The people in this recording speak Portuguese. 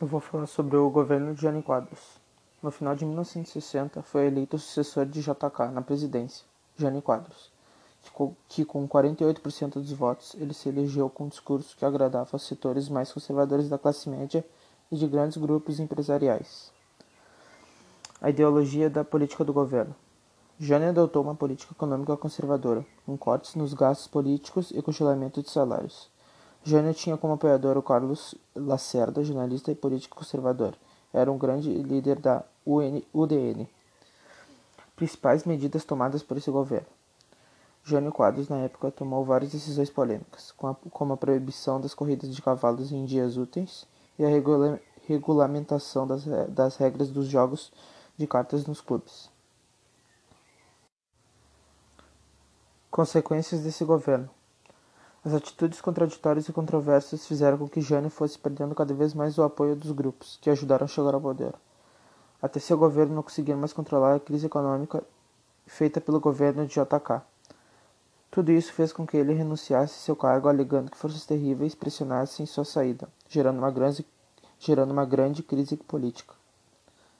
Eu vou falar sobre o governo de Jânio Quadros. No final de 1960, foi eleito o sucessor de JK na presidência, Jânio Quadros, que com 48% dos votos ele se elegeu com um discurso que agradava aos setores mais conservadores da classe média e de grandes grupos empresariais. A ideologia da política do governo. Jânio adotou uma política econômica conservadora, com cortes nos gastos políticos e congelamento de salários. Jânio tinha como apoiador o Carlos Lacerda, jornalista e político conservador. Era um grande líder da UN, UDN. Principais medidas tomadas por esse governo. Jânio Quadros, na época, tomou várias decisões polêmicas, como a proibição das corridas de cavalos em dias úteis e a regula regulamentação das, das regras dos jogos de cartas nos clubes. Consequências desse governo. As atitudes contraditórias e controversas fizeram com que Jânio fosse perdendo cada vez mais o apoio dos grupos que ajudaram a chegar ao poder. Até seu governo não conseguir mais controlar a crise econômica feita pelo governo de JK. Tudo isso fez com que ele renunciasse seu cargo alegando que forças terríveis pressionassem sua saída, gerando uma grande, gerando uma grande crise política.